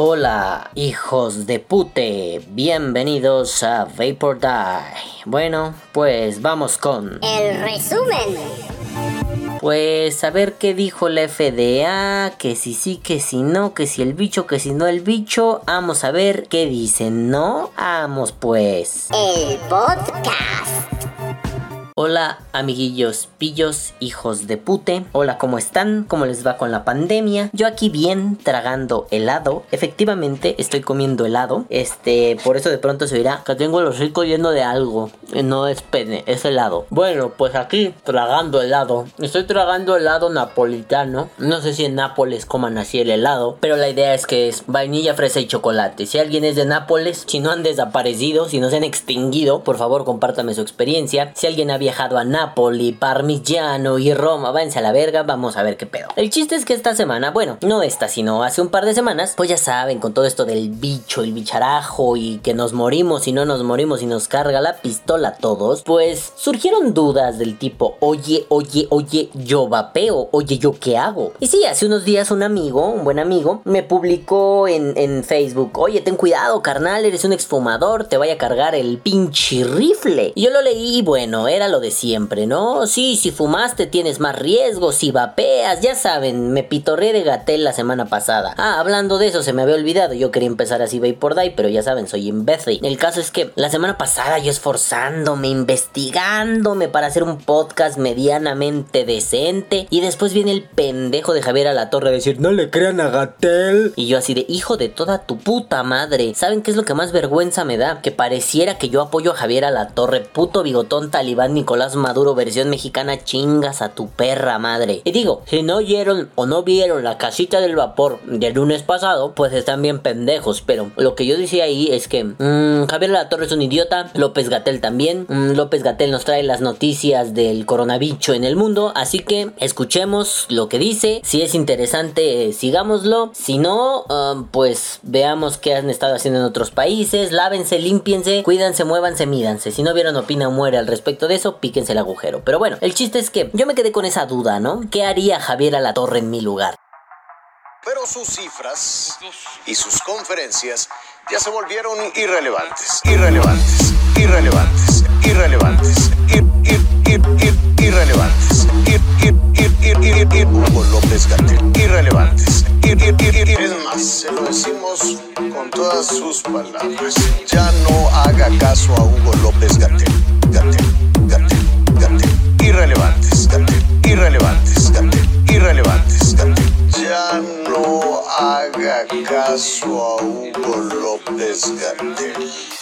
Hola, hijos de pute, bienvenidos a Vapor Die. Bueno, pues vamos con... El resumen. Pues a ver qué dijo la FDA, que si sí, que si no, que si el bicho, que si no el bicho. Vamos a ver qué dicen, ¿no? Vamos pues. El podcast. Hola amiguillos, pillos, hijos de pute. Hola, ¿cómo están? ¿Cómo les va con la pandemia? Yo aquí bien tragando helado. Efectivamente, estoy comiendo helado. Este, por eso de pronto se dirá que tengo los ricos lleno de algo. No es pene, es helado. Bueno, pues aquí tragando helado. Estoy tragando helado napolitano. No sé si en Nápoles coman así el helado, pero la idea es que es vainilla, fresa y chocolate. Si alguien es de Nápoles, si no han desaparecido, si no se han extinguido, por favor compártame su experiencia. Si alguien había viajado a Nápoli, Parmigiano y Roma, váyanse a la verga, vamos a ver qué pedo. El chiste es que esta semana, bueno, no esta, sino hace un par de semanas, pues ya saben, con todo esto del bicho, el bicharajo y que nos morimos y no nos morimos y nos carga la pistola a todos, pues surgieron dudas del tipo, oye, oye, oye, yo vapeo, oye, ¿yo qué hago? Y sí, hace unos días un amigo, un buen amigo, me publicó en, en Facebook, oye, ten cuidado, carnal, eres un exfumador, te vaya a cargar el pinche rifle. Y yo lo leí y bueno, era lo de siempre, ¿no? Sí, si fumaste tienes más riesgo, si vapeas, ya saben, me pitorré de Gatel la semana pasada. Ah, hablando de eso, se me había olvidado, yo quería empezar así Vapor Die, pero ya saben, soy imbécil. El caso es que la semana pasada yo esforzándome, investigándome para hacer un podcast medianamente decente, y después viene el pendejo de Javier a la torre a decir, no le crean a Gatel. Y yo así de, hijo de toda tu puta madre, ¿saben qué es lo que más vergüenza me da? Que pareciera que yo apoyo a Javier a la torre, puto bigotón talibán Nicolás Maduro versión mexicana chingas a tu perra madre. Y digo, si no oyeron o no vieron la casita del vapor del lunes pasado, pues están bien pendejos. Pero lo que yo decía ahí es que mmm, Javier La Torre es un idiota, López Gatel también. Mmm, López Gatel nos trae las noticias del coronavirus en el mundo, así que escuchemos lo que dice. Si es interesante, sigámoslo. Si no, uh, pues veamos qué han estado haciendo en otros países. Lávense, límpiense, cuídense, muévanse, mídanse. Si no vieron Opina Muere al respecto de eso, píquense el agujero. Pero bueno, el chiste es que yo me quedé con esa duda, ¿no? ¿Qué haría Javier a la Torre en mi lugar? Pero sus cifras y sus conferencias ya se volvieron irrelevantes, irrelevantes, irrelevantes, irrelevantes, ir, ir, ir, ir, irrelevantes, ir, ir, ir, ir, ir, ir, Hugo López Gatel, irrelevantes, se lo decimos con todas sus palabras, ya no haga caso a Hugo López Gatel, Gatel, Gatel, Gatel, irrelevantes, Gatel, irrelevantes, Gatel, irrelevantes, Gatel, ya no haga caso a Hugo López Gatel.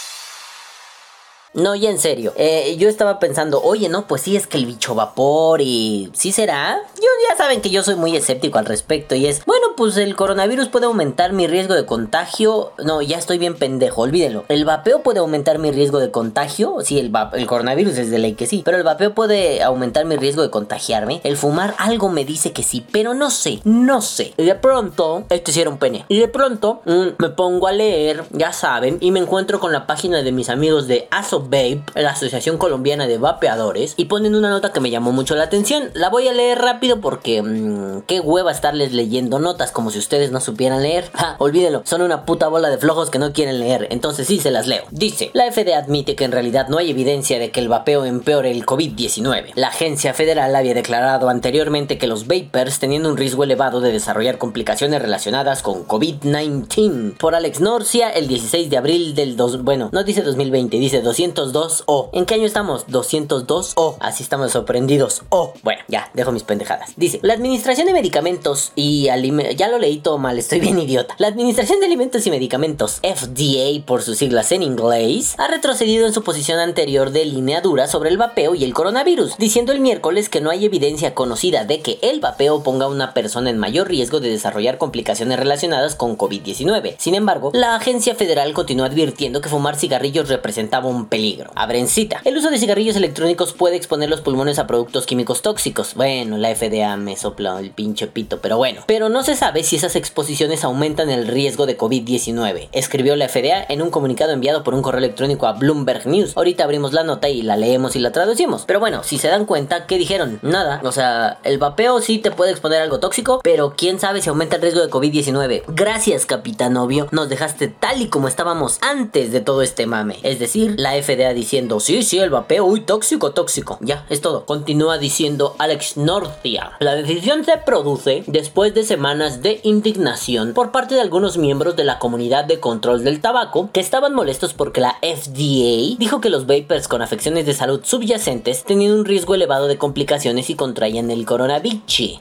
No, y en serio, eh, yo estaba pensando, oye, no, pues sí, es que el bicho vapor y... ¿Sí será? Yo ya saben que yo soy muy escéptico al respecto y es, bueno, pues el coronavirus puede aumentar mi riesgo de contagio. No, ya estoy bien pendejo, olvídenlo. El vapeo puede aumentar mi riesgo de contagio. Sí, el, el coronavirus es de ley que sí, pero el vapeo puede aumentar mi riesgo de contagiarme. El fumar algo me dice que sí, pero no sé, no sé. Y de pronto, esto un pene. Y de pronto mm, me pongo a leer, ya saben, y me encuentro con la página de mis amigos de Aso Vape, la Asociación Colombiana de Vapeadores, y ponen una nota que me llamó mucho la atención. La voy a leer rápido porque mmm, qué hueva estarles leyendo notas como si ustedes no supieran leer. Ja, olvídenlo, son una puta bola de flojos que no quieren leer, entonces sí se las leo. Dice, la FDA admite que en realidad no hay evidencia de que el vapeo empeore el COVID-19. La agencia federal había declarado anteriormente que los vapers tenían un riesgo elevado de desarrollar complicaciones relacionadas con COVID-19. Por Alex Norcia, el 16 de abril del 2, bueno, no dice 2020, dice 200 202O. ¿En qué año estamos? 202O. Así estamos sorprendidos. O. Bueno, ya, dejo mis pendejadas. Dice, la Administración de Medicamentos y Alimentos... Ya lo leí todo mal, estoy bien idiota. La Administración de Alimentos y Medicamentos, FDA por sus siglas en inglés, ha retrocedido en su posición anterior de línea dura sobre el vapeo y el coronavirus, diciendo el miércoles que no hay evidencia conocida de que el vapeo ponga a una persona en mayor riesgo de desarrollar complicaciones relacionadas con COVID-19. Sin embargo, la agencia federal continuó advirtiendo que fumar cigarrillos representaba un peligro. Abrencita. El uso de cigarrillos electrónicos puede exponer los pulmones a productos químicos tóxicos. Bueno, la FDA me sopla el pinche pito, pero bueno. Pero no se sabe si esas exposiciones aumentan el riesgo de COVID-19, escribió la FDA en un comunicado enviado por un correo electrónico a Bloomberg News. Ahorita abrimos la nota y la leemos y la traducimos. Pero bueno, si se dan cuenta, ¿qué dijeron? Nada. O sea, el vapeo sí te puede exponer algo tóxico, pero quién sabe si aumenta el riesgo de COVID-19. Gracias, capitán novio. Nos dejaste tal y como estábamos antes de todo este mame. Es decir, la FDA diciendo, sí, sí, el vapeo, uy, tóxico, tóxico. Ya, es todo. Continúa diciendo Alex Northia. La decisión se produce después de semanas de indignación por parte de algunos miembros de la comunidad de control del tabaco que estaban molestos porque la FDA dijo que los vapers con afecciones de salud subyacentes tenían un riesgo elevado de complicaciones y contraían el coronavirus.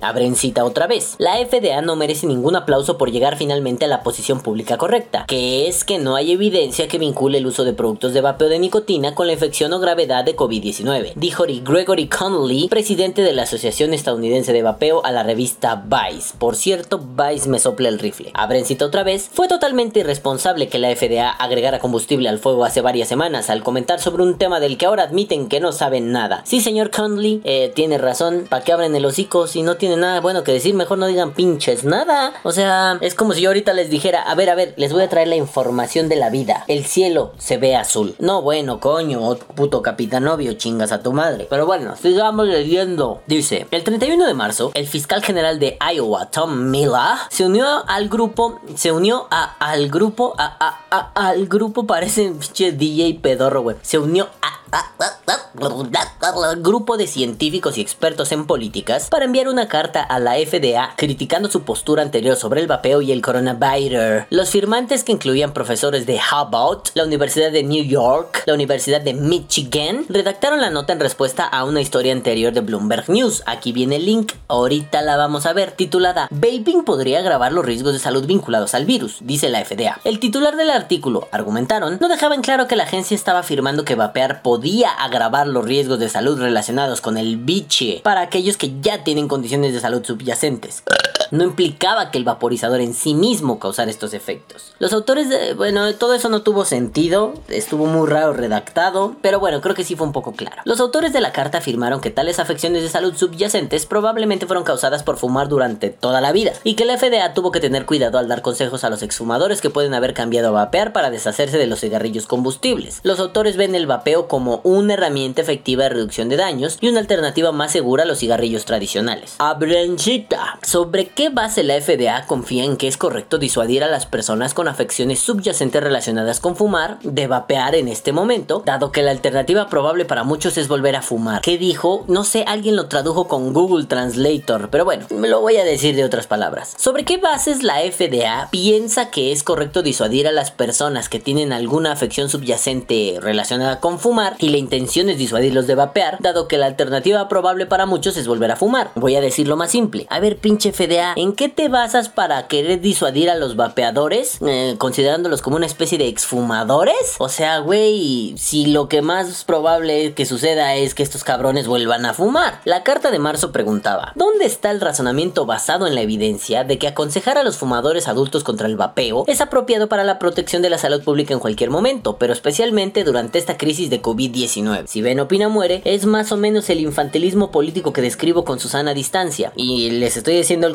Abren cita otra vez. La FDA no merece ningún aplauso por llegar finalmente a la posición pública correcta, que es que no hay evidencia que vincule el uso de productos de vapeo de nicotina con la infección o gravedad de COVID-19, dijo Gregory Connolly, presidente de la Asociación Estadounidense de Vapeo a la revista Vice. Por cierto, Vice me sopla el rifle. Abren cita otra vez. Fue totalmente irresponsable que la FDA agregara combustible al fuego hace varias semanas al comentar sobre un tema del que ahora admiten que no saben nada. Sí, señor Connolly, eh, tiene razón. ¿Para qué abren el hocico si no tienen nada bueno que decir? Mejor no digan pinches nada. O sea, es como si yo ahorita les dijera, a ver, a ver, les voy a traer la información de la vida. El cielo se ve azul. No, bueno, coño, puto capitán novio, chingas a tu madre. Pero bueno, sigamos leyendo. Dice, el 31 de marzo, el fiscal general de Iowa, Tom Miller, se unió al grupo, se unió al grupo, al grupo, parece pinche DJ pedorro, güey. Se unió a grupo de científicos y expertos en políticas para enviar una carta a la FDA criticando su postura anterior sobre el vapeo y el coronavirus. Los firmantes que incluían profesores de Harvard, la Universidad de New York, la Universidad de Michigan, redactaron la nota en respuesta a una historia anterior de Bloomberg News. Aquí viene el link, ahorita la vamos a ver, titulada Vaping podría agravar los riesgos de salud vinculados al virus, dice la FDA. El titular del artículo, argumentaron, no dejaba en claro que la agencia estaba afirmando que vapear podía agravar los riesgos de salud relacionados con el biche para aquellos que ya tienen condiciones de salud subyacentes. No implicaba que el vaporizador en sí mismo causara estos efectos. Los autores de... Bueno, todo eso no tuvo sentido, estuvo muy raro redactado, pero bueno, creo que sí fue un poco claro. Los autores de la carta afirmaron que tales afecciones de salud subyacentes probablemente fueron causadas por fumar durante toda la vida y que la FDA tuvo que tener cuidado al dar consejos a los exfumadores que pueden haber cambiado a vapear para deshacerse de los cigarrillos combustibles. Los autores ven el vapeo como una herramienta efectiva de reducción de daños y una alternativa más segura a los cigarrillos tradicionales. Abrencita. ¿Sobre qué base la FDA confía en que es correcto disuadir a las personas con afecciones subyacentes relacionadas con fumar de vapear en este momento, dado que la alternativa probable para muchos es volver a fumar? ¿Qué dijo? No sé, alguien lo tradujo con Google Translator, pero bueno, me lo voy a decir de otras palabras. ¿Sobre qué bases la FDA piensa que es correcto disuadir a las personas que tienen alguna afección subyacente relacionada con fumar y la intención es disuadirlos de vapear, dado que la alternativa probable para muchos es volver a fumar. Voy a decirlo más simple. A ver, pinche FDA, ¿en qué te basas para querer disuadir a los vapeadores? Eh, considerándolos como una especie de exfumadores. O sea, güey, si lo que más probable que suceda es que estos cabrones vuelvan a fumar. La carta de marzo preguntaba, ¿dónde está el razonamiento basado en la evidencia de que aconsejar a los fumadores adultos contra el vapeo es apropiado para la protección de la salud pública en cualquier momento, pero especialmente durante esta crisis de COVID-19? Si Ben opina muere, es más o menos el infantilismo político que describo con Susana Distancia. Y les estoy diciendo el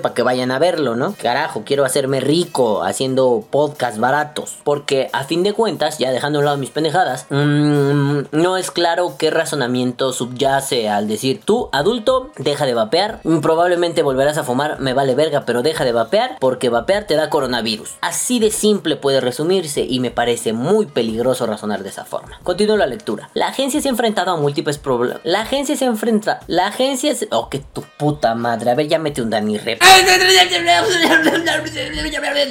para que vayan a verlo, ¿no? Carajo, quiero hacerme rico haciendo podcasts baratos. Porque a fin de cuentas, ya dejando a un lado mis pendejadas, mmm, no es claro qué razonamiento subyace al decir, tú, adulto, deja de vapear, probablemente volverás a fumar, me vale verga, pero deja de vapear porque vapear te da coronavirus. Así de simple puede resumirse y me parece muy peligroso razonar de esa forma. Continúo la lectura. La agencia se ha enfrentado a múltiples problemas. La agencia se enfrenta. La agencia se. Oh, que tu puta madre. A ver, ya mete un Dani Rep.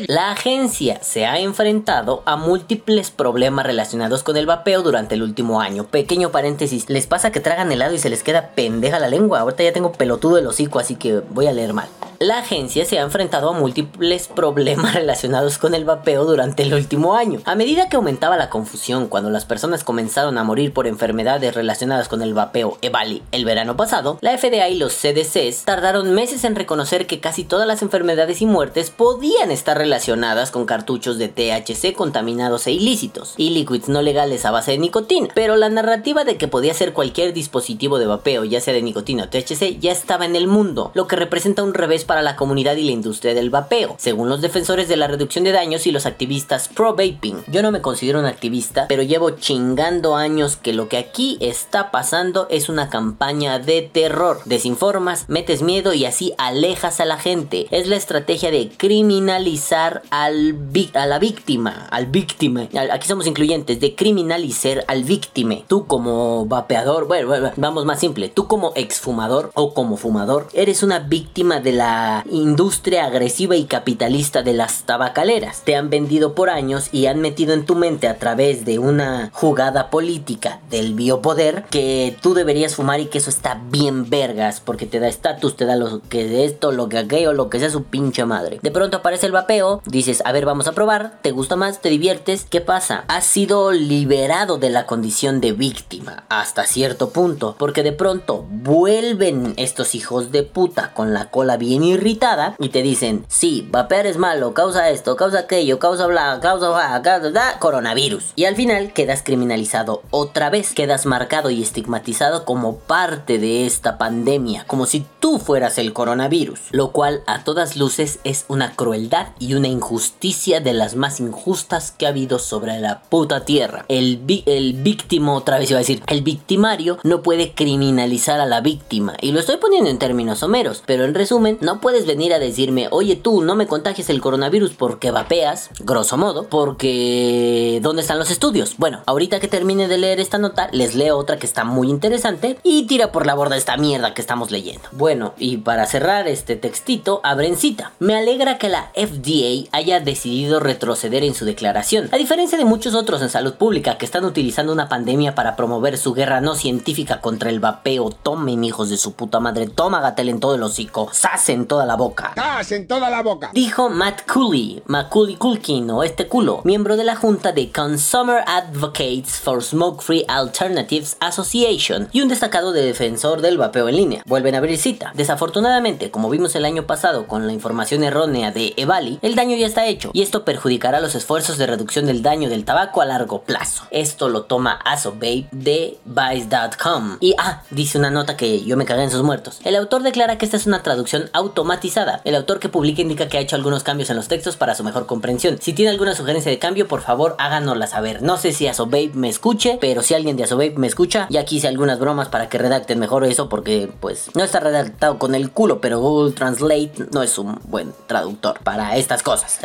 La agencia se ha enfrentado a múltiples problemas relacionados con el vapeo durante el último año. Pequeño paréntesis. Les pasa que tragan helado y se les queda pendeja la lengua. Ahorita ya tengo pelotudo el hocico, así que voy a leer mal. La agencia se ha enfrentado a múltiples problemas relacionados con el vapeo durante el último año. A medida que aumentaba la confusión cuando las personas comenzaron a morir por enfermedades relacionadas con el vapeo EVALI el verano pasado, la FDA y los CDCs tardaron meses en reconocer que casi todas las enfermedades y muertes podían estar relacionadas con cartuchos de THC contaminados e ilícitos y liquids no legales a base de nicotina. Pero la narrativa de que podía ser cualquier dispositivo de vapeo, ya sea de nicotina o THC, ya estaba en el mundo, lo que representa un revés para la comunidad y la industria del vapeo, según los defensores de la reducción de daños y los activistas pro-vaping. Yo no me considero un activista, pero llevo chingando años que lo que aquí está pasando es una campaña de terror. Desinformas, metes miedo y así alejas a la gente. Es la estrategia de criminalizar al a la víctima, al víctima. Aquí somos incluyentes, de criminalizar al víctima. Tú como vapeador, bueno, vamos más simple, tú como exfumador o como fumador, eres una víctima de la industria agresiva y capitalista de las tabacaleras. Te han vendido por años y han metido en tu mente a través de una jugada política del biopoder que tú deberías fumar y que eso está bien vergas porque te da estatus, te da lo que de esto, lo que aquello, lo que sea su pinche madre. De pronto aparece el vapeo, dices, a ver, vamos a probar, te gusta más, te diviertes, ¿qué pasa? Has sido liberado de la condición de víctima hasta cierto punto, porque de pronto vuelven estos hijos de puta con la cola bien irritada y te dicen, sí, vapear es malo, causa esto, causa aquello, causa bla, causa bla, causa bla, coronavirus. Y al final quedas criminalizado otra vez, quedas marcado y estigmatizado como parte de esta pandemia, como si tú fueras el coronavirus, lo cual a todas luces es una crueldad y una injusticia de las más injustas que ha habido sobre la puta tierra. El, el víctimo, otra vez iba a decir, el victimario no puede criminalizar a la víctima, y lo estoy poniendo en términos someros, pero en resumen, no puedes venir a decirme, oye tú, no me contagies el coronavirus porque vapeas, grosso modo, porque ¿dónde están los estudios? Bueno, ahorita que termine de leer esta nota, les leo otra que está muy interesante y tira por la borda esta mierda que estamos leyendo. Bueno, y para cerrar este textito, abren cita. Me alegra que la FDA haya decidido retroceder en su declaración, a diferencia de muchos otros en salud pública que están utilizando una pandemia para promover su guerra no científica contra el vapeo. Tomen, hijos de su puta madre, toma gatel en todo el hocico, sas en toda la boca. ¡Sas en toda la boca! Dijo Matt Cooley, Macaulay Culkin o este culo, miembro de la junta de Consumer Advocates for Smoke Free Alternatives Association y un destacado defensor del vapeo en línea. Vuelven a abrir cita. Desafortunadamente, como vimos el año pasado con la información errónea de Evali, el daño ya está hecho y esto perjudicará los esfuerzos de reducción del daño del tabaco a largo plazo. Esto lo toma Asobabe de Vice.com. Y ah, dice una nota que yo me cagué en sus muertos. El autor declara que esta es una traducción automatizada. El autor que publica indica que ha hecho algunos cambios en los textos para su mejor comprensión. Si tiene alguna sugerencia de cambio, por favor háganosla saber. No sé si Asobabe me escuche, pero si alguien de Asobabe me escucha, ya quise algunas bromas para que redacten mejor eso porque pues no está redactado con el culo, pero Google Translate no es un buen traductor para estas cosas.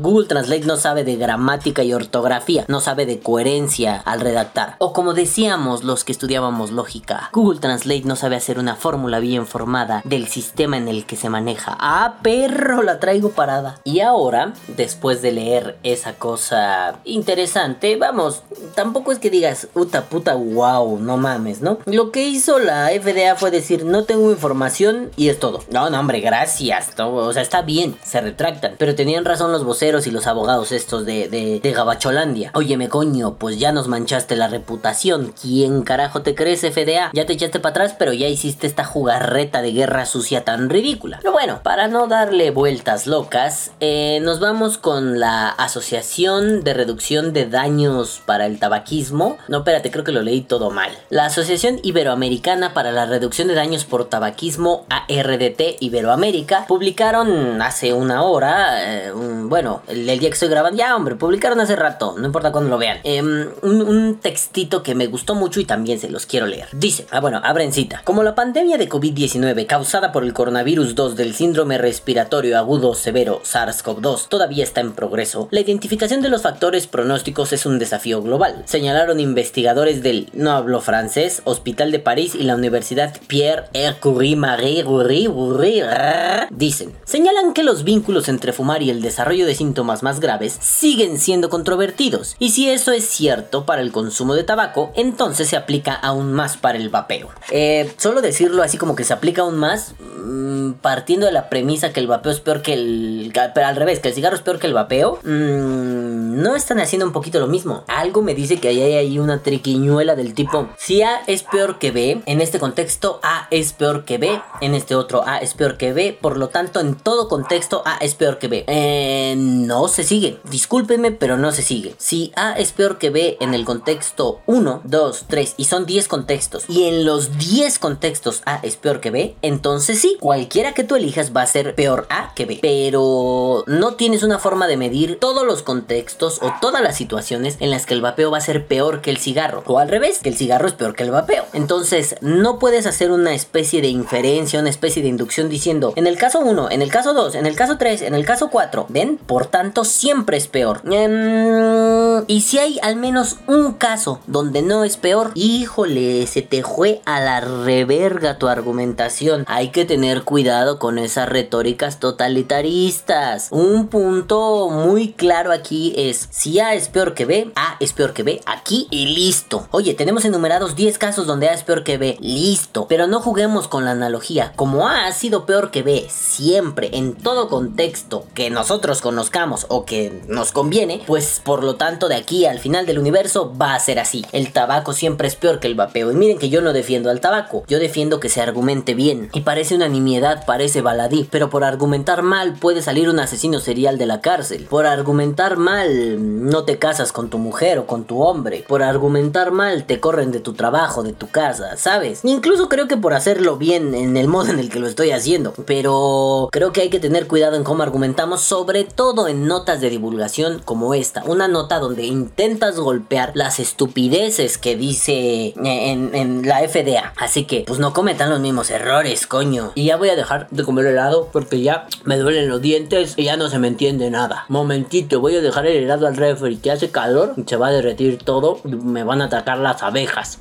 Google Translate no sabe de gramática y ortografía, no sabe de coherencia al redactar. O como decíamos los que estudiábamos lógica, Google Translate no sabe hacer una fórmula bien formada del sistema en el que se maneja. Ah, perro, la traigo parada. Y ahora, después de leer esa cosa interesante, vamos, tampoco es que digas, puta puta, wow, no mames, ¿no? Lo que hizo la FDA fue decir, no tengo información y es todo. No, no, hombre, gracias. o sea, está bien, se retractan. Pero tenían razón los voceros y los abogados estos de, de, de Gabacholandia. Óyeme, coño, pues ya nos manchaste la reputación. ¿Quién carajo te crees, FDA? Ya te echaste para atrás, pero ya hiciste esta jugarreta de guerra sucia tan ridícula. Pero bueno, para no darle vueltas locas, eh, nos vamos con la Asociación de Reducción de Daños para el Tabaquismo. No, espérate, creo que lo leí todo mal. La Asociación Iberoamericana para la Reducción de Daños por Tabaquismo, ARDT Iberoamérica, publicaron hace una hora, eh, bueno, el, día que estoy grabando, ya hombre, publicaron hace rato, no importa cuándo lo vean, em, un, un textito que me gustó mucho y también se los quiero leer. Dice, ah bueno, abren cita. Como la pandemia de COVID-19 causada por el coronavirus 2 del síndrome respiratorio agudo severo SARS-CoV-2 todavía está en progreso, la identificación de los factores pronósticos es un desafío global, señalaron investigadores del, no hablo francés, Hospital de París y la Universidad Pierre Curie Marie Curie dicen, señalan que los vínculos entre fumar y el desarrollo de síntomas más graves siguen siendo controvertidos, y si eso es cierto para el consumo de tabaco, entonces se aplica aún más para el vapeo. Eh, solo decirlo así como que se aplica aún más, mm, partiendo de la premisa que el vapeo es peor que el... Pero al revés, que el cigarro es peor que el vapeo, mmm, no están haciendo un poquito lo mismo. Algo me dice que hay ahí una triquiñuela del tipo, si A es peor que B, en este contexto A es peor que B, en este otro A es peor que B, por lo tanto en todo contexto A es peor que B. Eh, no se sigue, discúlpenme, pero no se sigue. Si A es peor que B en el contexto 1, 2, 3 y son 10 contextos, y en los 10 contextos A es peor que B, entonces sí, cualquiera que tú elijas va a ser peor A que B. Pero no tienes una forma de medir todos los contextos o todas las situaciones en las que el vapeo va a ser peor que el cigarro. O al revés, que el cigarro es peor que el vapeo. Entonces, no puedes hacer una especie de inferencia, una especie de inducción diciendo, en el caso 1, en el caso 2, en el caso 3, en el caso 4, ¿ven? Por tanto, siempre es peor. Em, y si hay al menos un caso donde no es peor, híjole, se te fue a la reverga tu argumentación. Hay que tener cuidado con esas retóricas totalitaristas. Un punto muy claro aquí es, si A es peor que B, A es peor que B, aquí y listo. Oye, tenemos enumerados 10 casos donde A es peor que B, listo. Pero no juguemos con la analogía. Como A ha sido peor que B siempre, en todo contexto que nosotros conozcamos o que nos conviene, pues por lo tanto de aquí al final del universo va a ser así. El tabaco siempre es peor que el vapeo. Y miren que yo no defiendo al tabaco, yo defiendo que se argumente bien. Y parece una nimiedad, parece baladí, pero por argumentar mal puede salir un asesino serial de la cárcel. Por argumentar mal no te casas con tu mujer o con tu hombre. Por argumentar mal te corren de tu trabajo, de tu casa, ¿sabes? Incluso creo que por hacerlo bien en el modo en el que lo estoy haciendo. Pero creo que hay que tener cuidado en cómo argumentamos, sobre todo en notas de divulgación como esta. Una nota donde intentas golpear las estupideces que dice en, en la FDA. Así que, pues no cometan los mismos errores, coño. Y ya voy a dejar de comer helado porque ya me duelen los dientes y ya no se me entiende nada. Momentito, voy a dejar el helado al refri que hace calor se va a derretir todo y me van a atacar las abejas.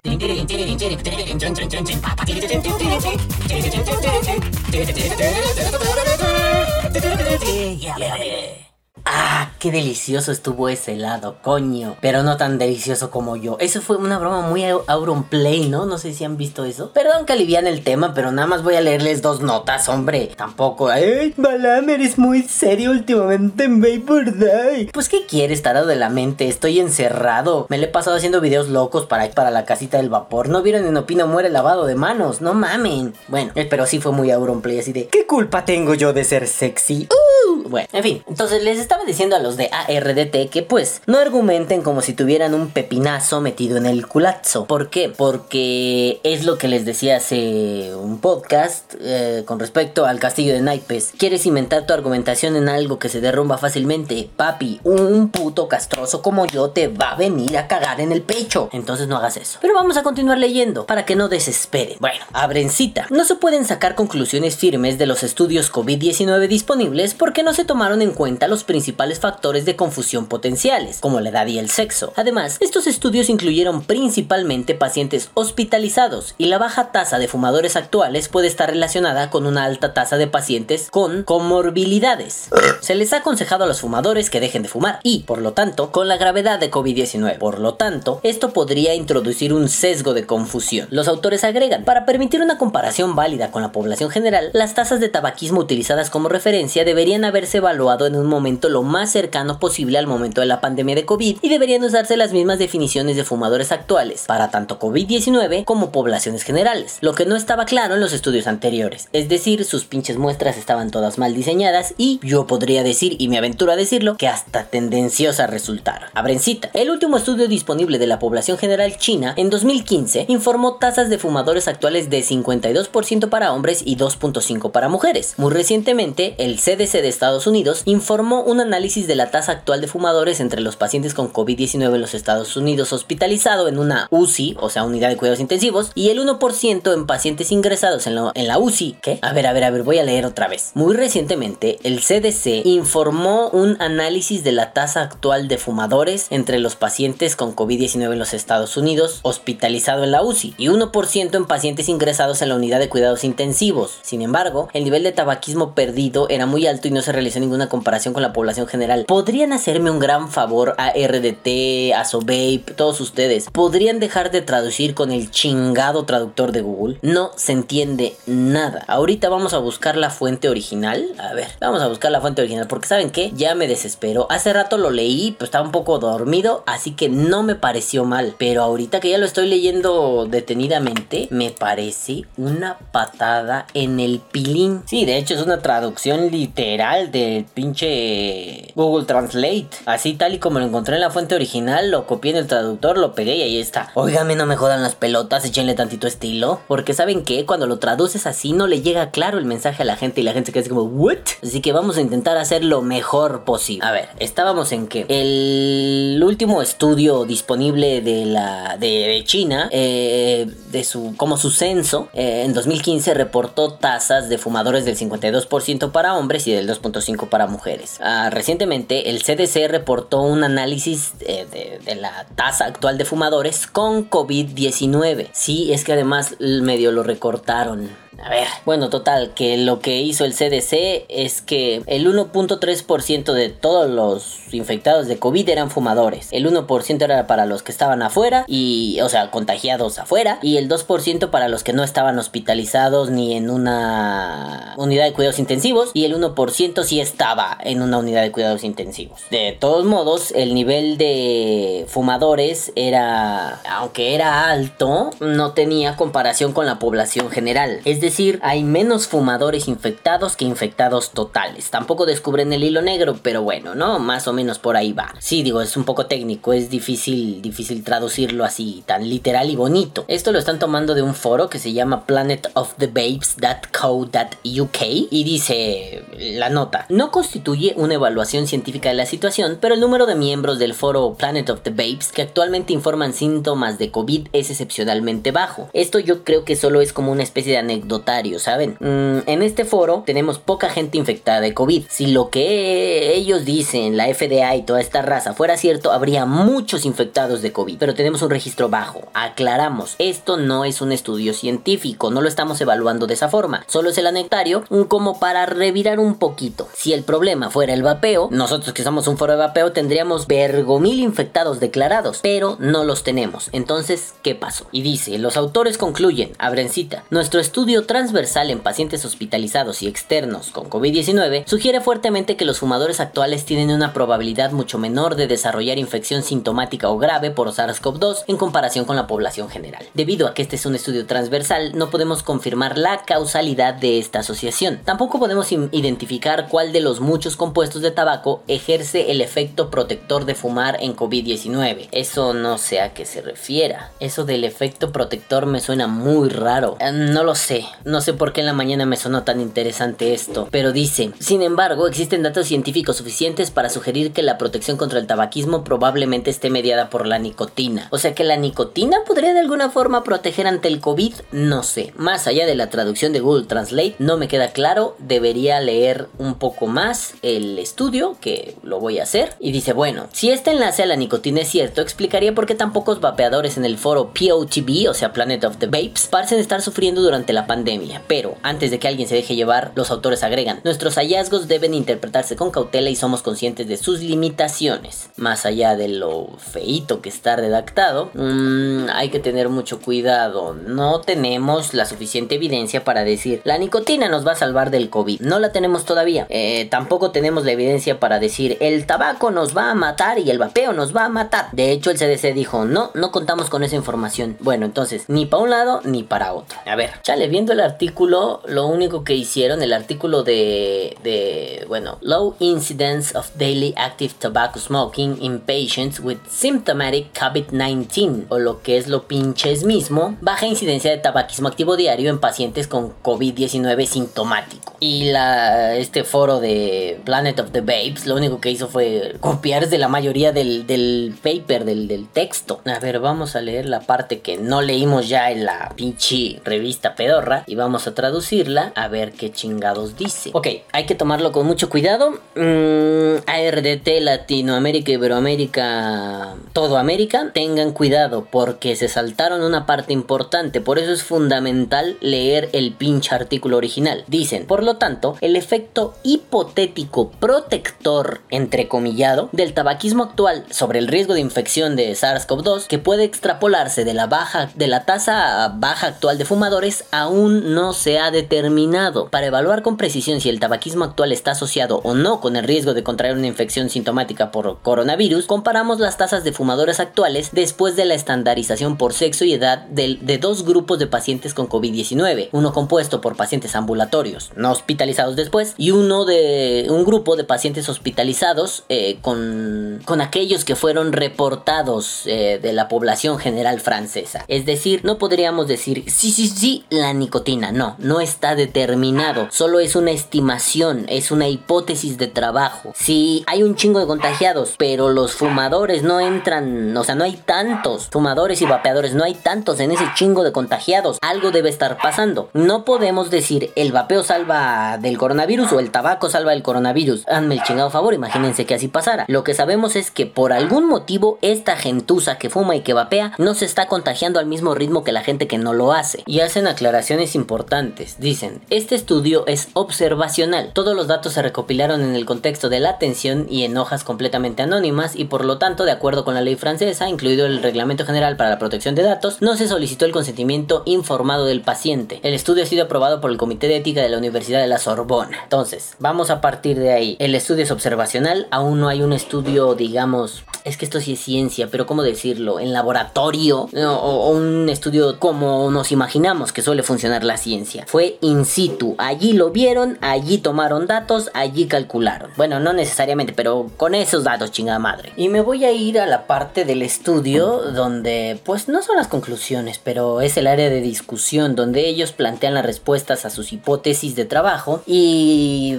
Ah, qué delicioso estuvo ese helado, coño. Pero no tan delicioso como yo. Eso fue una broma muy Auronplay, ¿no? No sé si han visto eso. Perdón que alivian el tema, pero nada más voy a leerles dos notas, hombre. Tampoco. Ay, Balam, eres muy serio últimamente en Vapor Day. Pues, ¿qué quieres, tarado de la mente? Estoy encerrado. Me le he pasado haciendo videos locos para, para la casita del vapor. ¿No vieron en Opino Muere lavado de manos? No mamen. Bueno, eh, pero sí fue muy Auronplay, así de ¿Qué culpa tengo yo de ser sexy? Uh, bueno, en fin. Entonces les estaba diciendo a los de ARDT que pues no argumenten como si tuvieran un pepinazo metido en el culazo. ¿Por qué? Porque es lo que les decía hace un podcast eh, con respecto al castillo de naipes. ¿Quieres inventar tu argumentación en algo que se derrumba fácilmente? Papi, un puto castroso como yo te va a venir a cagar en el pecho. Entonces no hagas eso. Pero vamos a continuar leyendo para que no desesperen. Bueno, abren cita. No se pueden sacar conclusiones firmes de los estudios COVID-19 disponibles porque no se tomaron en cuenta los principales factores de confusión potenciales, como la edad y el sexo. Además, estos estudios incluyeron principalmente pacientes hospitalizados y la baja tasa de fumadores actuales puede estar relacionada con una alta tasa de pacientes con comorbilidades. Se les ha aconsejado a los fumadores que dejen de fumar y, por lo tanto, con la gravedad de COVID-19. Por lo tanto, esto podría introducir un sesgo de confusión. Los autores agregan, para permitir una comparación válida con la población general, las tasas de tabaquismo utilizadas como referencia deberían haberse evaluado en un momento lo más cercano posible al momento de la pandemia de COVID y deberían usarse las mismas definiciones de fumadores actuales para tanto COVID-19 como poblaciones generales, lo que no estaba claro en los estudios anteriores, es decir, sus pinches muestras estaban todas mal diseñadas y yo podría decir, y me aventuro a decirlo, que hasta tendenciosas resultaron. Abren cita. El último estudio disponible de la población general china en 2015 informó tasas de fumadores actuales de 52% para hombres y 2.5 para mujeres. Muy recientemente, el CDC de Estados Unidos informó un análisis de la tasa actual de fumadores entre los pacientes con COVID-19 en los Estados Unidos hospitalizado en una UCI, o sea, unidad de cuidados intensivos, y el 1% en pacientes ingresados en, en la UCI. ¿Qué? A ver, a ver, a ver, voy a leer otra vez. Muy recientemente, el CDC informó un análisis de la tasa actual de fumadores entre los pacientes con COVID-19 en los Estados Unidos hospitalizado en la UCI y 1% en pacientes ingresados en la unidad de cuidados intensivos. Sin embargo, el nivel de tabaquismo perdido era muy alto y no no se realizó ninguna comparación con la población general. ¿Podrían hacerme un gran favor a RDT, a Sobape, todos ustedes? ¿Podrían dejar de traducir con el chingado traductor de Google? No se entiende nada. Ahorita vamos a buscar la fuente original. A ver, vamos a buscar la fuente original porque ¿saben qué? Ya me desespero. Hace rato lo leí, pues estaba un poco dormido, así que no me pareció mal. Pero ahorita que ya lo estoy leyendo detenidamente, me parece una patada en el pilín. Sí, de hecho es una traducción literal del pinche Google Translate. Así tal y como lo encontré en la fuente original, lo copié en el traductor, lo pegué y ahí está. Óigame, no me jodan las pelotas, échenle tantito estilo. Porque saben que cuando lo traduces así no le llega claro el mensaje a la gente y la gente se queda así como, ¿what? Así que vamos a intentar hacer lo mejor posible. A ver, estábamos en que el último estudio disponible de la de, China, eh, de su como su censo, eh, en 2015 reportó tasas de fumadores del 52% para hombres y del 2.5% para mujeres. Ah, recientemente el CDC reportó un análisis eh, de, de, la tasa actual de fumadores con COVID-19. Sí, es que además medio lo recortaron. A ver, bueno, total, que lo que hizo el CDC es que el 1.3% de todos los infectados de COVID eran fumadores. El 1% era para los que estaban afuera y, o sea, contagiados afuera. Y el 2% para los que no estaban hospitalizados ni en una unidad de cuidados intensivos. Y el 1% sí estaba en una unidad de cuidados intensivos. De todos modos, el nivel de fumadores era, aunque era alto, no tenía comparación con la población general. Es decir, hay menos fumadores infectados que infectados totales. Tampoco descubren el hilo negro, pero bueno, ¿no? Más o menos por ahí va. Sí, digo, es un poco técnico, es difícil, difícil traducirlo así, tan literal y bonito. Esto lo están tomando de un foro que se llama planetofthebabes.co.uk y dice la nota, no constituye una evaluación científica de la situación, pero el número de miembros del foro Planet of the Babes que actualmente informan síntomas de COVID es excepcionalmente bajo. Esto yo creo que solo es como una especie de anécdota ¿saben? Mm, en este foro tenemos poca gente infectada de COVID. Si lo que ellos dicen, la FDA y toda esta raza fuera cierto, habría muchos infectados de COVID, pero tenemos un registro bajo. Aclaramos, esto no es un estudio científico, no lo estamos evaluando de esa forma, solo es el anectario como para revirar un poquito. Si el problema fuera el vapeo, nosotros que somos un foro de vapeo tendríamos vergomil infectados declarados, pero no los tenemos. Entonces, ¿qué pasó? Y dice, los autores concluyen, abren cita, nuestro estudio transversal en pacientes hospitalizados y externos con COVID-19 sugiere fuertemente que los fumadores actuales tienen una probabilidad mucho menor de desarrollar infección sintomática o grave por SARS-CoV-2 en comparación con la población general. Debido a que este es un estudio transversal, no podemos confirmar la causalidad de esta asociación. Tampoco podemos identificar cuál de los muchos compuestos de tabaco ejerce el efecto protector de fumar en COVID-19. Eso no sé a qué se refiera. Eso del efecto protector me suena muy raro. Eh, no lo sé. No sé por qué en la mañana me sonó tan interesante esto, pero dice, sin embargo, existen datos científicos suficientes para sugerir que la protección contra el tabaquismo probablemente esté mediada por la nicotina. O sea que la nicotina podría de alguna forma proteger ante el COVID, no sé. Más allá de la traducción de Google Translate, no me queda claro, debería leer un poco más el estudio, que lo voy a hacer. Y dice, bueno, si este enlace a la nicotina es cierto, explicaría por qué tan pocos vapeadores en el foro POTB, o sea Planet of the Vapes, parecen estar sufriendo durante la pandemia pero antes de que alguien se deje llevar, los autores agregan, nuestros hallazgos deben interpretarse con cautela y somos conscientes de sus limitaciones. Más allá de lo feito que está redactado, mmm, hay que tener mucho cuidado. No tenemos la suficiente evidencia para decir, la nicotina nos va a salvar del COVID. No la tenemos todavía. Eh, tampoco tenemos la evidencia para decir, el tabaco nos va a matar y el vapeo nos va a matar. De hecho, el CDC dijo, no, no contamos con esa información. Bueno, entonces, ni para un lado ni para otro. A ver, chale, viendo el artículo, lo único que hicieron, el artículo de, bueno, Low Incidence of Daily Active Tobacco Smoking in Patients with Symptomatic COVID-19, o lo que es lo pinches mismo, baja incidencia de tabaquismo activo diario en pacientes con COVID-19 sintomático. Y la, este foro de Planet of the Babes, lo único que hizo fue copiarse la mayoría del, del paper, del, del texto. A ver, vamos a leer la parte que no leímos ya en la pinche revista pedorra y vamos a traducirla a ver qué chingados dice. Ok, hay que tomarlo con mucho cuidado. Mm, ARDT, Latinoamérica, Iberoamérica, todo América, tengan cuidado porque se saltaron una parte importante. Por eso es fundamental leer el pinche artículo original. Dicen, por lo tanto, el efecto hipotético protector, entrecomillado, del tabaquismo actual sobre el riesgo de infección de SARS-CoV-2 que puede extrapolarse de la baja de la tasa baja actual de fumadores no se ha determinado. Para evaluar con precisión si el tabaquismo actual está asociado o no con el riesgo de contraer una infección sintomática por coronavirus, comparamos las tasas de fumadores actuales después de la estandarización por sexo y edad de, de dos grupos de pacientes con COVID-19, uno compuesto por pacientes ambulatorios, no hospitalizados después, y uno de un grupo de pacientes hospitalizados eh, con, con aquellos que fueron reportados eh, de la población general francesa. Es decir, no podríamos decir sí, sí, sí, la nicotina, no, no está determinado, solo es una estimación, es una hipótesis de trabajo. Si hay un chingo de contagiados, pero los fumadores no entran, o sea, no hay tantos fumadores y vapeadores, no hay tantos en ese chingo de contagiados, algo debe estar pasando. No podemos decir el vapeo salva del coronavirus o el tabaco salva del coronavirus. Hazme el chingado favor, imagínense que así pasara. Lo que sabemos es que por algún motivo esta gentuza que fuma y que vapea no se está contagiando al mismo ritmo que la gente que no lo hace. Y hacen aclaraciones importantes. Dicen, este estudio es observacional. Todos los datos se recopilaron en el contexto de la atención y en hojas completamente anónimas y por lo tanto, de acuerdo con la ley francesa, incluido el Reglamento General para la Protección de Datos, no se solicitó el consentimiento informado del paciente. El estudio ha sido aprobado por el Comité de Ética de la Universidad de la Sorbona. Entonces, vamos a partir de ahí. El estudio es observacional, aún no hay un estudio, digamos, es que esto sí es ciencia, pero ¿cómo decirlo? En laboratorio o, un estudio como nos imaginamos que suele funcionar la ciencia. Fue in situ. Allí lo vieron, allí tomaron datos, allí calcularon. Bueno, no necesariamente, pero con esos datos, chingada madre. Y me voy a ir a la parte del estudio donde, pues no son las conclusiones, pero es el área de discusión donde ellos plantean las respuestas a sus hipótesis de trabajo y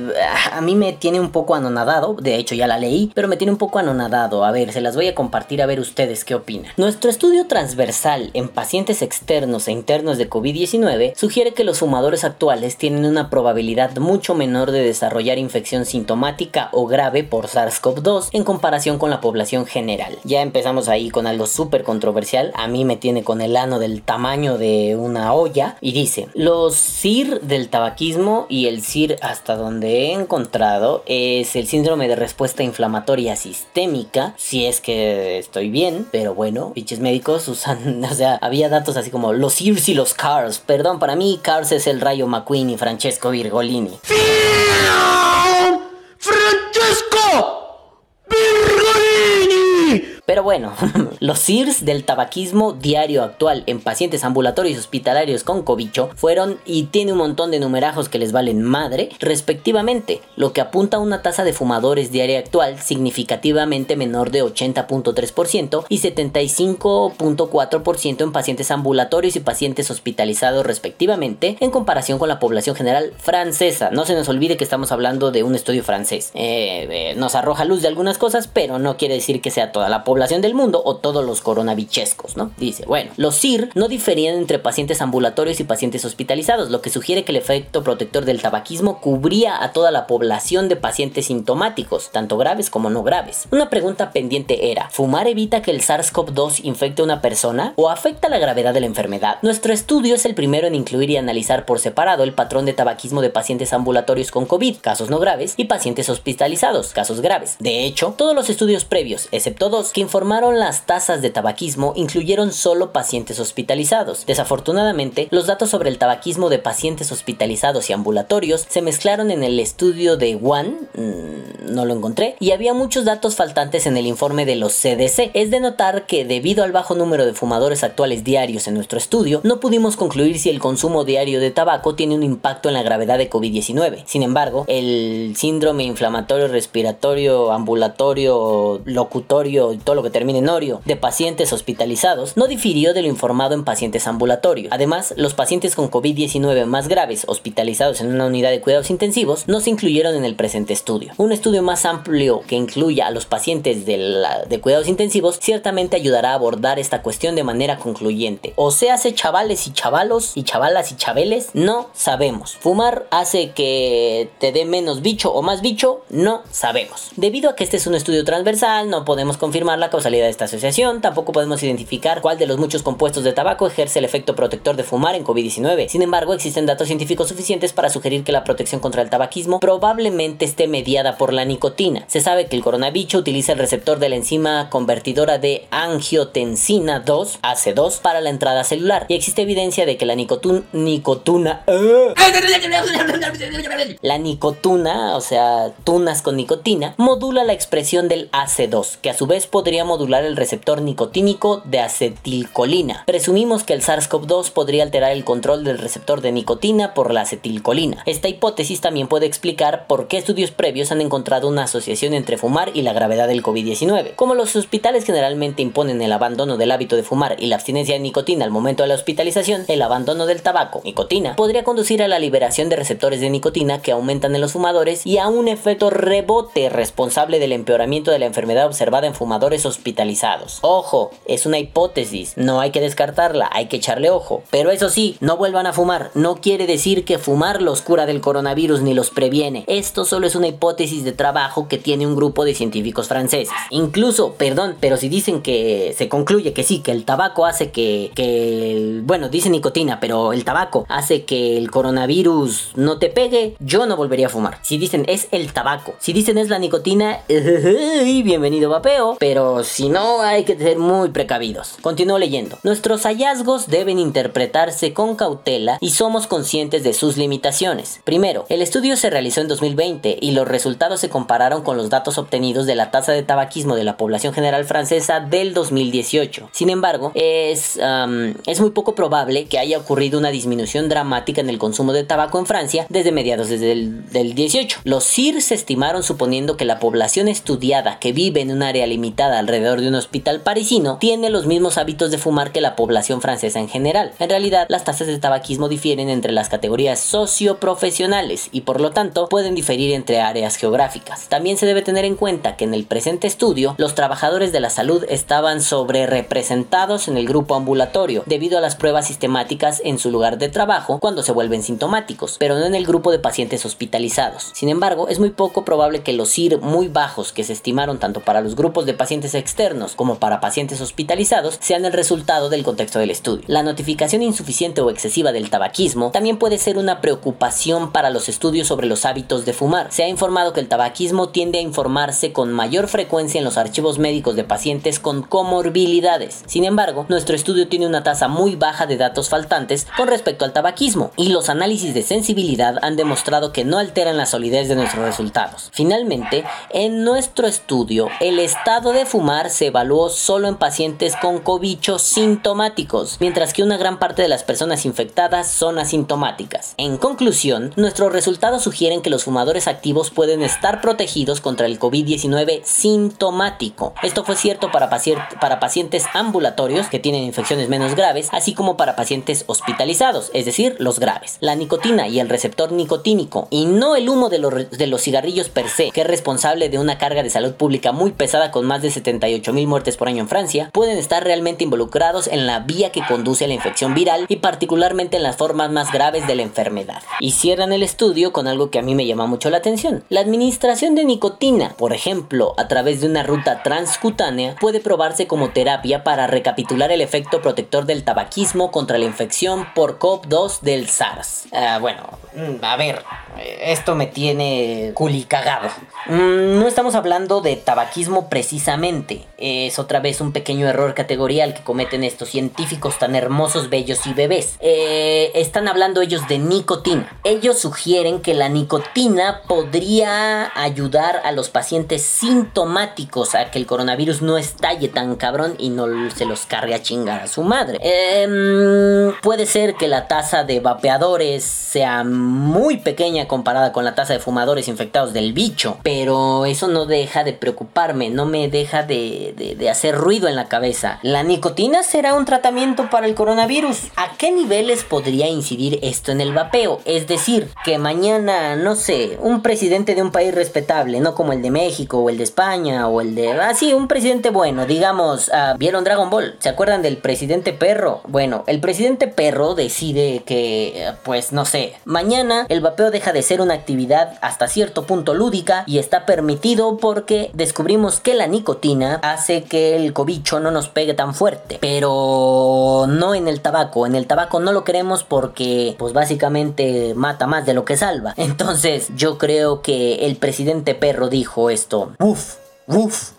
a mí me tiene un poco anonadado, de hecho ya la leí, pero me tiene un poco anonadado. A ver, se las voy a compartir a ver ustedes qué opinan. Nuestro estudio transversal en pacientes externos e internos de COVID-19 sugiere que los fumadores actuales tienen una probabilidad mucho menor de desarrollar infección sintomática o grave por SARS-CoV-2 en comparación con la población general. Ya empezamos ahí con algo súper controversial, a mí me tiene con el ano del tamaño de una olla y dice, los CIR del tabaquismo y el CIR hasta donde he encontrado es el síndrome de respuesta inflamatoria sistémica, si es que estoy bien, pero bueno, pinches médicos usan, o sea, había datos así como los CIRs y los CARS, perdón, para mí CARS es el Rayo McQueen y Francesco Virgolini. Francesco Virgolini. Pero bueno, los CIRS del tabaquismo diario actual en pacientes ambulatorios y hospitalarios con cobicho fueron y tiene un montón de numerajos que les valen madre, respectivamente, lo que apunta a una tasa de fumadores diaria actual significativamente menor de 80.3% y 75.4% en pacientes ambulatorios y pacientes hospitalizados respectivamente en comparación con la población general francesa. No se nos olvide que estamos hablando de un estudio francés. Eh, eh, nos arroja luz de algunas cosas, pero no quiere decir que sea toda la población del mundo o todos los coronavichescos, ¿no? Dice, bueno, los CIR no diferían entre pacientes ambulatorios y pacientes hospitalizados, lo que sugiere que el efecto protector del tabaquismo cubría a toda la población de pacientes sintomáticos, tanto graves como no graves. Una pregunta pendiente era, ¿fumar evita que el SARS-CoV-2 infecte a una persona o afecta la gravedad de la enfermedad? Nuestro estudio es el primero en incluir y analizar por separado el patrón de tabaquismo de pacientes ambulatorios con COVID, casos no graves, y pacientes hospitalizados, casos graves. De hecho, todos los estudios previos, excepto dos, que informaron las tasas de tabaquismo incluyeron solo pacientes hospitalizados. Desafortunadamente, los datos sobre el tabaquismo de pacientes hospitalizados y ambulatorios se mezclaron en el estudio de One, mmm, no lo encontré, y había muchos datos faltantes en el informe de los CDC. Es de notar que debido al bajo número de fumadores actuales diarios en nuestro estudio, no pudimos concluir si el consumo diario de tabaco tiene un impacto en la gravedad de COVID-19. Sin embargo, el síndrome inflamatorio respiratorio ambulatorio locutorio y lo que termine en Orio, de pacientes hospitalizados, no difirió de lo informado en pacientes ambulatorios. Además, los pacientes con COVID-19 más graves hospitalizados en una unidad de cuidados intensivos no se incluyeron en el presente estudio. Un estudio más amplio que incluya a los pacientes de, de cuidados intensivos ciertamente ayudará a abordar esta cuestión de manera concluyente. O se hace chavales y chavalos y chavalas y chabeles, no sabemos. Fumar hace que te dé menos bicho o más bicho, no sabemos. Debido a que este es un estudio transversal, no podemos confirmar la causalidad de esta asociación, tampoco podemos identificar cuál de los muchos compuestos de tabaco ejerce el efecto protector de fumar en COVID-19. Sin embargo, existen datos científicos suficientes para sugerir que la protección contra el tabaquismo probablemente esté mediada por la nicotina. Se sabe que el coronavirus utiliza el receptor de la enzima convertidora de angiotensina 2, AC2, para la entrada celular, y existe evidencia de que la nicotuna... La nicotuna, o sea, tunas con nicotina, modula la expresión del AC2, que a su vez podría modular el receptor nicotínico de acetilcolina. Presumimos que el SARS-CoV-2 podría alterar el control del receptor de nicotina por la acetilcolina. Esta hipótesis también puede explicar por qué estudios previos han encontrado una asociación entre fumar y la gravedad del COVID-19. Como los hospitales generalmente imponen el abandono del hábito de fumar y la abstinencia de nicotina al momento de la hospitalización, el abandono del tabaco, nicotina, podría conducir a la liberación de receptores de nicotina que aumentan en los fumadores y a un efecto rebote responsable del empeoramiento de la enfermedad observada en fumadores hospitalizados. Ojo, es una hipótesis, no hay que descartarla, hay que echarle ojo. Pero eso sí, no vuelvan a fumar, no quiere decir que fumar los cura del coronavirus ni los previene. Esto solo es una hipótesis de trabajo que tiene un grupo de científicos franceses. Incluso, perdón, pero si dicen que se concluye que sí, que el tabaco hace que, que bueno, dice nicotina, pero el tabaco hace que el coronavirus no te pegue, yo no volvería a fumar. Si dicen es el tabaco, si dicen es la nicotina, bienvenido vapeo, pero si no hay que ser muy precavidos. Continúo leyendo. Nuestros hallazgos deben interpretarse con cautela y somos conscientes de sus limitaciones. Primero, el estudio se realizó en 2020 y los resultados se compararon con los datos obtenidos de la tasa de tabaquismo de la población general francesa del 2018. Sin embargo, es, es muy poco probable que haya ocurrido una disminución dramática en el consumo de tabaco en Francia desde mediados desde el, del 18. Los CIR se estimaron suponiendo que la población estudiada que vive en un área limitada alrededor de un hospital parisino tiene los mismos hábitos de fumar que la población francesa en general. En realidad, las tasas de tabaquismo difieren entre las categorías socioprofesionales y por lo tanto pueden diferir entre áreas geográficas. También se debe tener en cuenta que en el presente estudio los trabajadores de la salud estaban sobre representados en el grupo ambulatorio debido a las pruebas sistemáticas en su lugar de trabajo cuando se vuelven sintomáticos, pero no en el grupo de pacientes hospitalizados. Sin embargo, es muy poco probable que los CIR muy bajos que se estimaron tanto para los grupos de pacientes externos como para pacientes hospitalizados sean el resultado del contexto del estudio. La notificación insuficiente o excesiva del tabaquismo también puede ser una preocupación para los estudios sobre los hábitos de fumar. Se ha informado que el tabaquismo tiende a informarse con mayor frecuencia en los archivos médicos de pacientes con comorbilidades. Sin embargo, nuestro estudio tiene una tasa muy baja de datos faltantes con respecto al tabaquismo y los análisis de sensibilidad han demostrado que no alteran la solidez de nuestros resultados. Finalmente, en nuestro estudio, el estado de fumar se evaluó solo en pacientes con cobichos sintomáticos, mientras que una gran parte de las personas infectadas son asintomáticas. En conclusión, nuestros resultados sugieren que los fumadores activos pueden estar protegidos contra el COVID-19 sintomático. Esto fue cierto para, para pacientes ambulatorios que tienen infecciones menos graves, así como para pacientes hospitalizados, es decir, los graves. La nicotina y el receptor nicotínico, y no el humo de los, de los cigarrillos per se, que es responsable de una carga de salud pública muy pesada con más de 78 mil muertes por año en Francia, pueden estar realmente involucrados en la vía que conduce a la infección viral y particularmente en las formas más graves de la enfermedad. Y cierran el estudio con algo que a mí me llama mucho la atención. La administración de nicotina, por ejemplo, a través de una ruta transcutánea, puede probarse como terapia para recapitular el efecto protector del tabaquismo contra la infección por COP2 del SARS. Ah, bueno, a ver, esto me tiene culicagado. Mm, no estamos hablando de tabaquismo precisamente. Es otra vez un pequeño error categorial que cometen estos científicos tan hermosos, bellos y bebés. Eh, están hablando ellos de nicotina. Ellos sugieren que la nicotina podría ayudar a los pacientes sintomáticos a que el coronavirus no estalle tan cabrón y no se los cargue a chingar a su madre. Em, puede ser que la tasa de vapeadores sea muy pequeña comparada con la tasa de fumadores infectados del bicho, pero eso no deja de preocuparme, no me deja de, de hacer ruido en la cabeza. ¿La nicotina será un tratamiento para el coronavirus? ¿A qué niveles podría incidir esto en el vapeo? Es decir, que mañana, no sé, un presidente de un país respetable, no como el de México o el de España o el de... Ah, sí, un presidente bueno, digamos, ah, ¿vieron Dragon Ball? ¿Se acuerdan del presidente perro? Bueno, el presidente perro decide que, pues no sé, mañana el vapeo deja de ser una actividad hasta cierto punto lúdica y está permitido porque descubrimos que la nicotina hace que el cobicho no nos pegue tan fuerte. Pero no en el tabaco, en el tabaco no lo queremos porque pues básicamente mata más de lo que salva. Entonces yo creo que el presidente perro dijo esto. Uf, uf.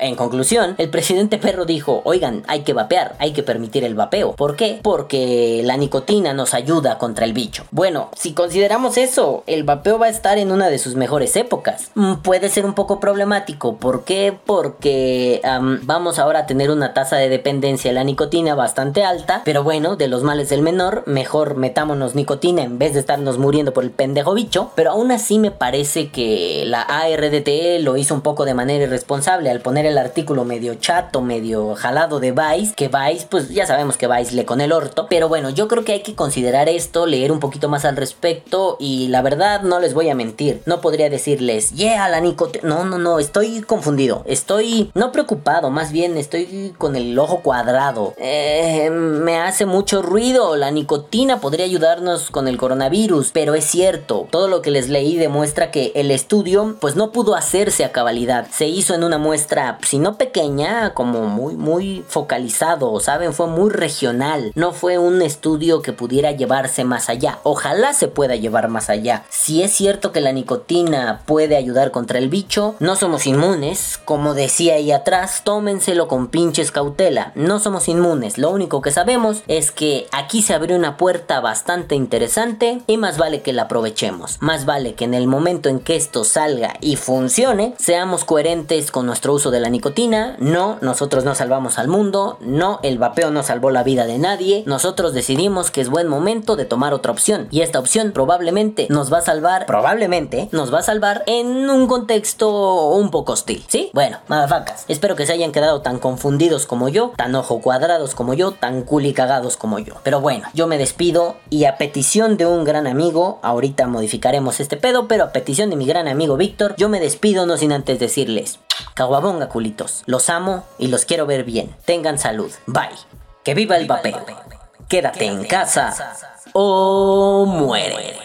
En conclusión, el presidente Perro dijo, oigan, hay que vapear, hay que permitir el vapeo. ¿Por qué? Porque la nicotina nos ayuda contra el bicho. Bueno, si consideramos eso, el vapeo va a estar en una de sus mejores épocas. Mm, puede ser un poco problemático. ¿Por qué? Porque vamos ahora a tener una tasa de dependencia de la nicotina bastante alta. Pero bueno, de los males del menor, mejor metámonos nicotina en vez de estarnos muriendo por el pendejo bicho. Pero aún así me parece que la ARDT lo hizo un poco de manera irresponsable al poner el artículo medio chato, medio jalado de Vice, que Vice, pues ya sabemos que Vice le con el orto, pero bueno, yo creo que hay que considerar esto, leer un poquito más al respecto y la verdad no les voy a mentir, no podría decirles, yeah, la nicotina, no, no, no, estoy confundido, estoy no preocupado, más bien estoy con el ojo cuadrado, eh, me hace mucho ruido, la nicotina podría ayudarnos con el coronavirus, pero es cierto, todo lo que les leí demuestra que el estudio pues no pudo hacerse a cabalidad, se hizo en una muestra si no pequeña, como muy, muy focalizado, ¿saben? Fue muy regional. No fue un estudio que pudiera llevarse más allá. Ojalá se pueda llevar más allá. Si es cierto que la nicotina puede ayudar contra el bicho, no somos inmunes. Como decía ahí atrás, tómenselo con pinches cautela. No somos inmunes. Lo único que sabemos es que aquí se abrió una puerta bastante interesante y más vale que la aprovechemos. Más vale que en el momento en que esto salga y funcione, seamos coherentes con nuestro uso de la nicotina, no, nosotros no salvamos al mundo, no, el vapeo no salvó la vida de nadie, nosotros decidimos que es buen momento de tomar otra opción y esta opción probablemente nos va a salvar, probablemente nos va a salvar en un contexto un poco hostil, ¿sí? Bueno, madafacas, espero que se hayan quedado tan confundidos como yo, tan ojo cuadrados como yo, tan culi cagados como yo. Pero bueno, yo me despido y a petición de un gran amigo, ahorita modificaremos este pedo, pero a petición de mi gran amigo Víctor, yo me despido no sin antes decirles, caguabonga culitos. Los amo y los quiero ver bien. Tengan salud. Bye. Que viva el vapeo. Quédate en casa o muere.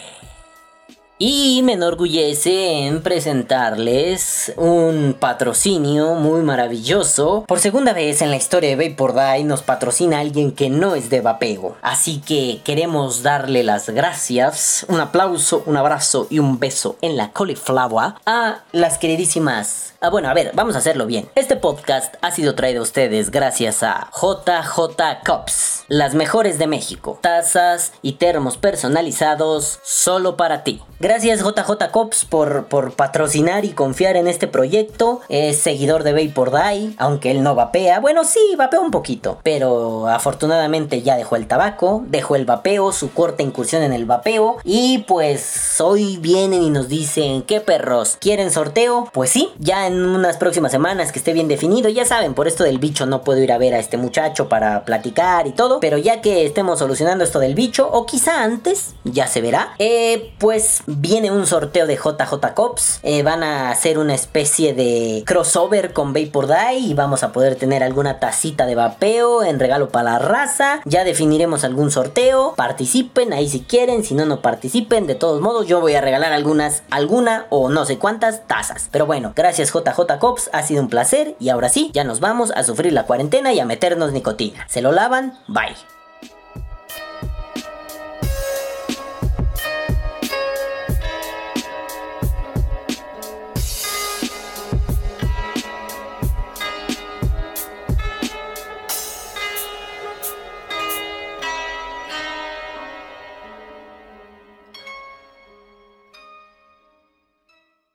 Y me enorgullece en presentarles un patrocinio muy maravilloso. Por segunda vez en la historia de Vapor Die nos patrocina alguien que no es de vapeo. Así que queremos darle las gracias, un aplauso, un abrazo y un beso en la cauliflower a las queridísimas Ah, bueno, a ver, vamos a hacerlo bien. Este podcast ha sido traído a ustedes gracias a JJ Cups, las mejores de México. Tazas y termos personalizados solo para ti. Gracias JJ Cops por, por patrocinar y confiar en este proyecto. Es seguidor de Vapor Die, aunque él no vapea. Bueno, sí, vapea un poquito. Pero afortunadamente ya dejó el tabaco, dejó el vapeo, su corta incursión en el vapeo. Y pues hoy vienen y nos dicen, ¿qué perros? ¿Quieren sorteo? Pues sí, ya en unas próximas semanas que esté bien definido. Ya saben, por esto del bicho no puedo ir a ver a este muchacho para platicar y todo. Pero ya que estemos solucionando esto del bicho, o quizá antes, ya se verá. Eh, pues viene un sorteo de JJ Cops. Eh, van a hacer una especie de crossover con Vapor Die y vamos a poder tener alguna tacita de vapeo en regalo para la raza. Ya definiremos algún sorteo. Participen ahí si quieren, si no, no participen. De todos modos, yo voy a regalar algunas, alguna o no sé cuántas tazas. Pero bueno, gracias JJ Cops, ha sido un placer y ahora sí, ya nos vamos a sufrir la cuarentena y a meternos nicotina. Se lo lavan, bye.